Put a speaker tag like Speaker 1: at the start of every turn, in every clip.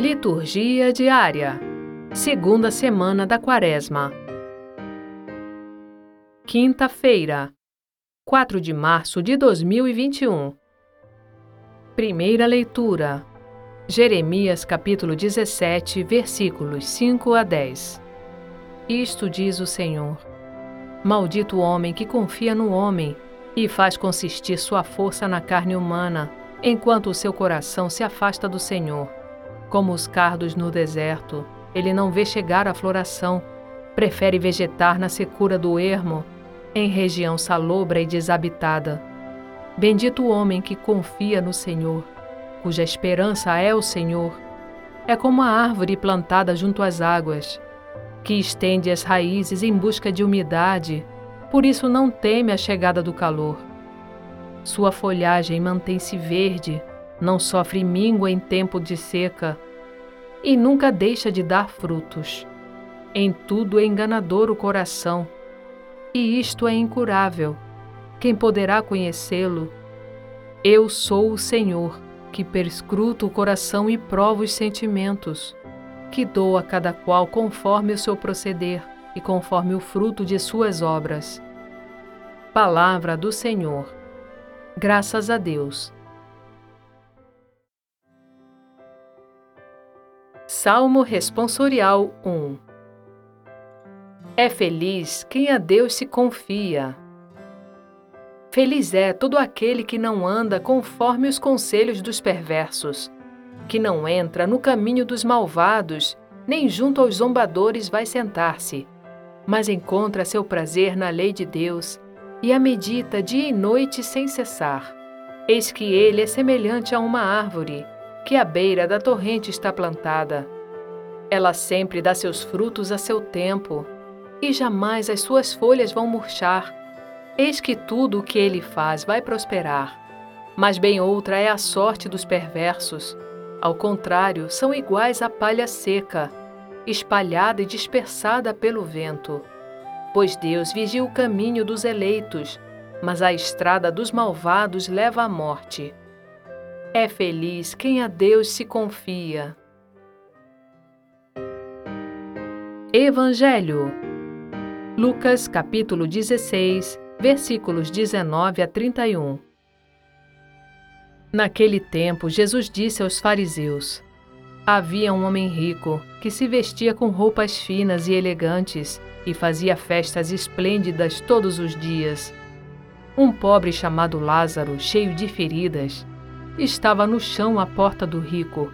Speaker 1: Liturgia diária. Segunda semana da Quaresma. Quinta-feira, 4 de março de 2021. Primeira leitura. Jeremias capítulo 17, versículos 5 a 10. Isto diz o Senhor: Maldito o homem que confia no homem e faz consistir sua força na carne humana, enquanto o seu coração se afasta do Senhor como os cardos no deserto, ele não vê chegar a floração, prefere vegetar na secura do ermo, em região salobra e desabitada. Bendito o homem que confia no Senhor, cuja esperança é o Senhor. É como a árvore plantada junto às águas, que estende as raízes em busca de umidade, por isso não teme a chegada do calor. Sua folhagem mantém-se verde, não sofre míngua em tempo de seca e nunca deixa de dar frutos. Em tudo é enganador o coração, e isto é incurável. Quem poderá conhecê-lo? Eu sou o Senhor, que perscruto o coração e provo os sentimentos, que dou a cada qual conforme o seu proceder e conforme o fruto de suas obras. Palavra do Senhor. Graças a Deus. Salmo Responsorial 1 É feliz quem a Deus se confia. Feliz é todo aquele que não anda conforme os conselhos dos perversos, que não entra no caminho dos malvados, nem junto aos zombadores vai sentar-se, mas encontra seu prazer na lei de Deus e a medita dia e noite sem cessar. Eis que ele é semelhante a uma árvore que à beira da torrente está plantada. Ela sempre dá seus frutos a seu tempo, e jamais as suas folhas vão murchar. Eis que tudo o que ele faz vai prosperar. Mas bem outra é a sorte dos perversos. Ao contrário, são iguais à palha seca, espalhada e dispersada pelo vento. Pois Deus vigia o caminho dos eleitos, mas a estrada dos malvados leva à morte. É feliz quem a Deus se confia. Evangelho Lucas capítulo 16, versículos 19 a 31 Naquele tempo, Jesus disse aos fariseus: Havia um homem rico que se vestia com roupas finas e elegantes e fazia festas esplêndidas todos os dias. Um pobre chamado Lázaro, cheio de feridas, estava no chão à porta do rico.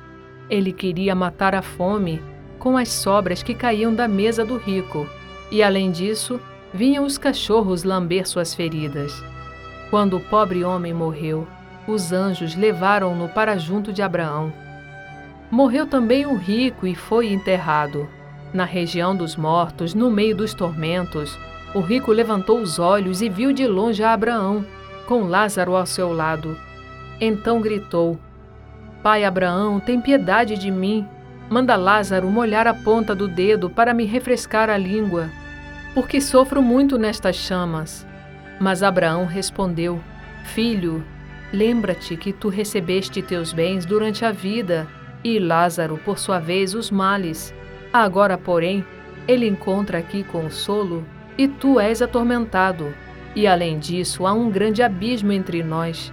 Speaker 1: Ele queria matar a fome com as sobras que caíam da mesa do rico, e além disso, vinham os cachorros lamber suas feridas. Quando o pobre homem morreu, os anjos levaram-no para junto de Abraão. Morreu também o rico e foi enterrado. Na região dos mortos, no meio dos tormentos, o rico levantou os olhos e viu de longe a Abraão, com Lázaro ao seu lado. Então gritou: Pai Abraão, tem piedade de mim. Manda Lázaro molhar a ponta do dedo para me refrescar a língua, porque sofro muito nestas chamas. Mas Abraão respondeu: Filho, lembra-te que tu recebeste teus bens durante a vida, e Lázaro, por sua vez, os males. Agora, porém, ele encontra aqui consolo, e tu és atormentado. E além disso, há um grande abismo entre nós.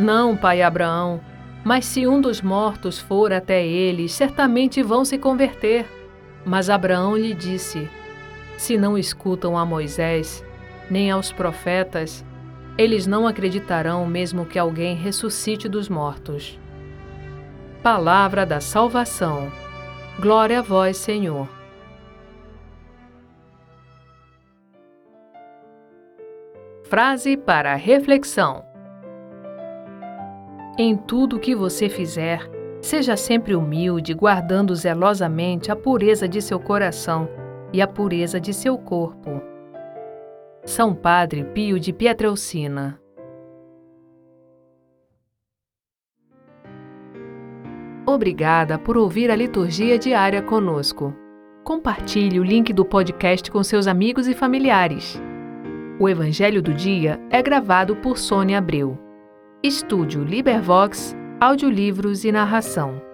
Speaker 1: não, pai Abraão, mas se um dos mortos for até eles, certamente vão se converter. Mas Abraão lhe disse: Se não escutam a Moisés, nem aos profetas, eles não acreditarão mesmo que alguém ressuscite dos mortos. Palavra da Salvação. Glória a vós, Senhor. Frase para reflexão. Em tudo o que você fizer, Seja sempre humilde, guardando zelosamente a pureza de seu coração e a pureza de seu corpo. São Padre Pio de Pietrelcina Obrigada por ouvir a liturgia diária conosco. Compartilhe o link do podcast com seus amigos e familiares. O Evangelho do Dia é gravado por Sônia Abreu. Estúdio Libervox, audiolivros e narração.